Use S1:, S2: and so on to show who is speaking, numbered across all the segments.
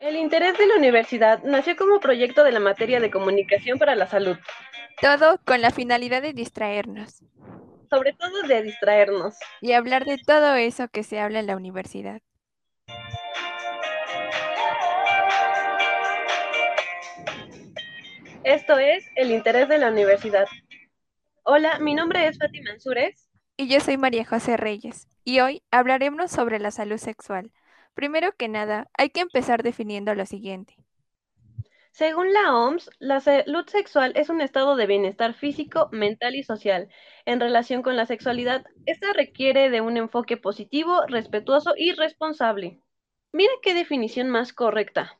S1: El interés de la universidad nació como proyecto de la materia de comunicación para la salud.
S2: Todo con la finalidad de distraernos.
S1: Sobre todo de distraernos.
S2: Y hablar de todo eso que se habla en la universidad.
S1: Esto es El interés de la universidad. Hola, mi nombre es Fátima Ansúrez.
S2: Y yo soy María José Reyes. Y hoy hablaremos sobre la salud sexual. Primero que nada, hay que empezar definiendo lo siguiente.
S1: Según la OMS, la salud sexual es un estado de bienestar físico, mental y social en relación con la sexualidad. Esta requiere de un enfoque positivo, respetuoso y responsable. Mira qué definición más correcta.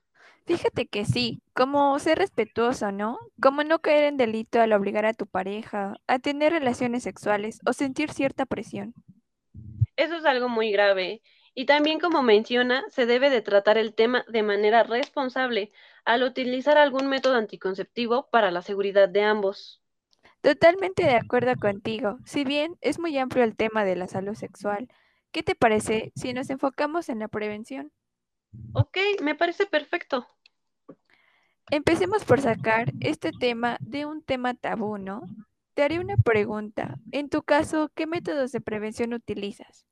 S2: Fíjate que sí, como ser respetuoso, ¿no? Como no caer en delito al obligar a tu pareja a tener relaciones sexuales o sentir cierta presión.
S1: Eso es algo muy grave. Y también, como menciona, se debe de tratar el tema de manera responsable al utilizar algún método anticonceptivo para la seguridad de ambos.
S2: Totalmente de acuerdo contigo. Si bien es muy amplio el tema de la salud sexual, ¿qué te parece si nos enfocamos en la prevención?
S1: Ok, me parece perfecto.
S2: Empecemos por sacar este tema de un tema tabú, ¿no? Te haré una pregunta. En tu caso, ¿qué métodos de prevención utilizas?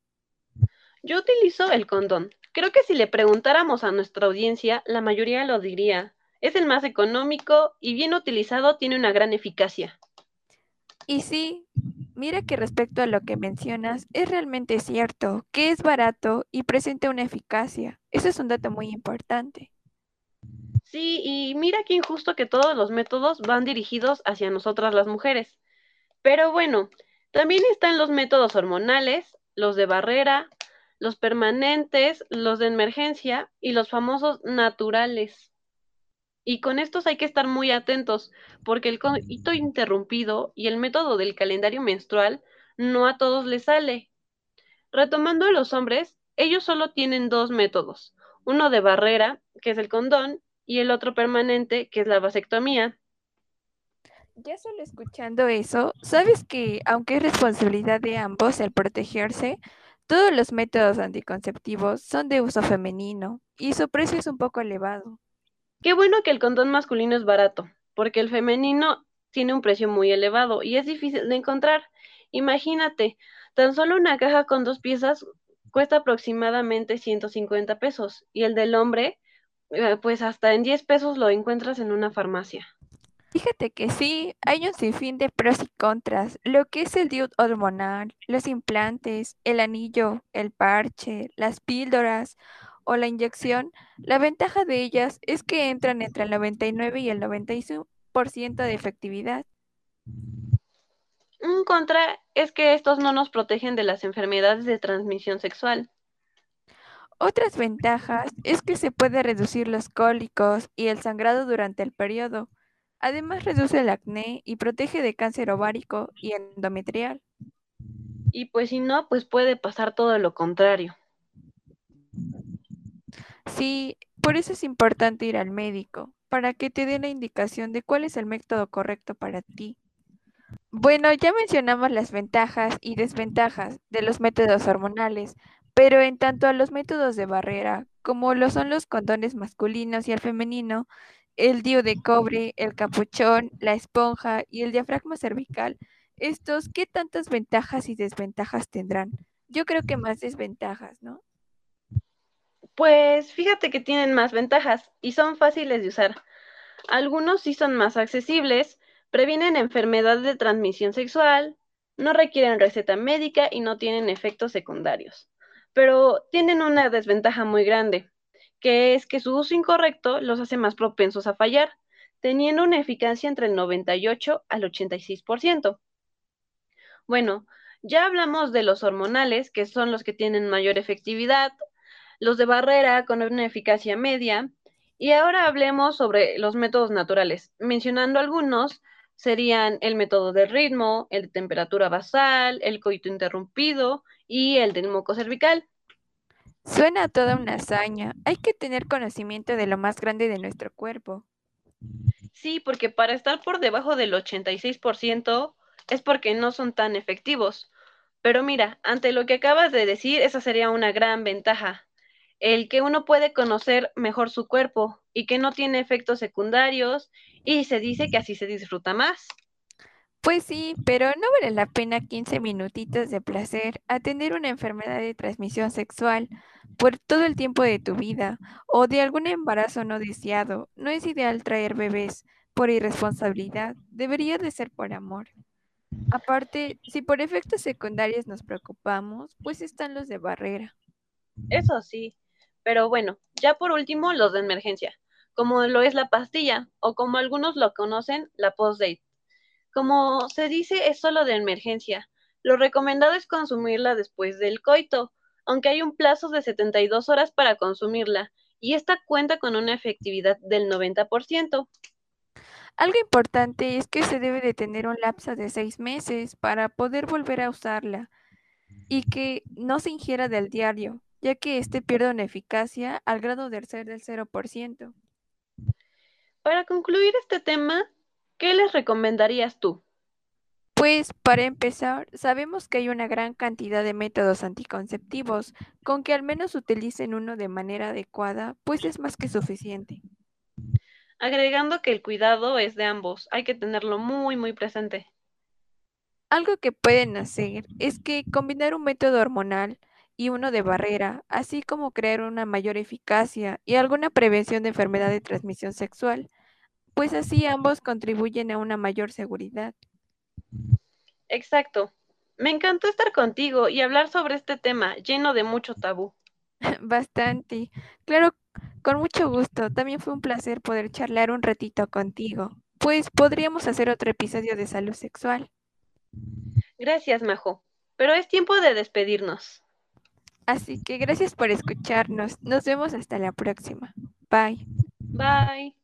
S1: Yo utilizo el condón. Creo que si le preguntáramos a nuestra audiencia, la mayoría lo diría. Es el más económico y bien utilizado tiene una gran eficacia.
S2: Y sí, mira que respecto a lo que mencionas, es realmente cierto, que es barato y presenta una eficacia. Eso es un dato muy importante.
S1: Sí, y mira qué injusto que todos los métodos van dirigidos hacia nosotras las mujeres. Pero bueno, también están los métodos hormonales, los de barrera, los permanentes, los de emergencia y los famosos naturales. Y con estos hay que estar muy atentos, porque el coito interrumpido y el método del calendario menstrual no a todos les sale. Retomando a los hombres, ellos solo tienen dos métodos, uno de barrera, que es el condón, y el otro permanente, que es la vasectomía.
S2: Ya solo escuchando eso, sabes que aunque es responsabilidad de ambos el protegerse, todos los métodos anticonceptivos son de uso femenino y su precio es un poco elevado.
S1: Qué bueno que el condón masculino es barato, porque el femenino tiene un precio muy elevado y es difícil de encontrar. Imagínate, tan solo una caja con dos piezas cuesta aproximadamente 150 pesos y el del hombre pues hasta en 10 pesos lo encuentras en una farmacia.
S2: Fíjate que sí, hay un sinfín de pros y contras. Lo que es el DIUT hormonal, los implantes, el anillo, el parche, las píldoras o la inyección, la ventaja de ellas es que entran entre el 99 y el 95% de efectividad.
S1: Un contra es que estos no nos protegen de las enfermedades de transmisión sexual.
S2: Otras ventajas es que se puede reducir los cólicos y el sangrado durante el periodo. Además reduce el acné y protege de cáncer ovárico y endometrial.
S1: Y pues si no, pues puede pasar todo lo contrario.
S2: Sí, por eso es importante ir al médico, para que te dé la indicación de cuál es el método correcto para ti. Bueno, ya mencionamos las ventajas y desventajas de los métodos hormonales, pero en tanto a los métodos de barrera, como lo son los condones masculinos y el femenino, el dio de cobre, el capuchón, la esponja y el diafragma cervical, estos, ¿qué tantas ventajas y desventajas tendrán? Yo creo que más desventajas, ¿no?
S1: Pues fíjate que tienen más ventajas y son fáciles de usar. Algunos sí son más accesibles, previenen enfermedades de transmisión sexual, no requieren receta médica y no tienen efectos secundarios pero tienen una desventaja muy grande, que es que su uso incorrecto los hace más propensos a fallar, teniendo una eficacia entre el 98 al 86%. Bueno, ya hablamos de los hormonales, que son los que tienen mayor efectividad, los de barrera con una eficacia media, y ahora hablemos sobre los métodos naturales. Mencionando algunos, serían el método de ritmo, el de temperatura basal, el coito interrumpido y el del moco cervical.
S2: Suena toda una hazaña. Hay que tener conocimiento de lo más grande de nuestro cuerpo.
S1: Sí, porque para estar por debajo del 86% es porque no son tan efectivos. Pero mira, ante lo que acabas de decir, esa sería una gran ventaja. El que uno puede conocer mejor su cuerpo y que no tiene efectos secundarios y se dice que así se disfruta más.
S2: Pues sí, pero no vale la pena 15 minutitos de placer atender una enfermedad de transmisión sexual por todo el tiempo de tu vida o de algún embarazo no deseado. No es ideal traer bebés por irresponsabilidad, debería de ser por amor. Aparte, si por efectos secundarios nos preocupamos, pues están los de barrera.
S1: Eso sí, pero bueno, ya por último los de emergencia, como lo es la pastilla o como algunos lo conocen, la post-date. Como se dice, es solo de emergencia. Lo recomendado es consumirla después del coito, aunque hay un plazo de 72 horas para consumirla, y esta cuenta con una efectividad del 90%.
S2: Algo importante es que se debe de tener un lapso de seis meses para poder volver a usarla y que no se ingiera del diario, ya que este pierde una eficacia al grado de ser del 0%.
S1: Para concluir este tema, ¿qué les recomendarías tú?
S2: Pues para empezar, sabemos que hay una gran cantidad de métodos anticonceptivos, con que al menos utilicen uno de manera adecuada, pues es más que suficiente.
S1: Agregando que el cuidado es de ambos, hay que tenerlo muy, muy presente.
S2: Algo que pueden hacer es que combinar un método hormonal y uno de barrera, así como crear una mayor eficacia y alguna prevención de enfermedad de transmisión sexual, pues así ambos contribuyen a una mayor seguridad.
S1: Exacto. Me encantó estar contigo y hablar sobre este tema lleno de mucho tabú.
S2: Bastante. Claro, con mucho gusto. También fue un placer poder charlar un ratito contigo. Pues podríamos hacer otro episodio de salud sexual.
S1: Gracias, Majo. Pero es tiempo de despedirnos.
S2: Así que gracias por escucharnos. Nos vemos hasta la próxima. Bye.
S1: Bye.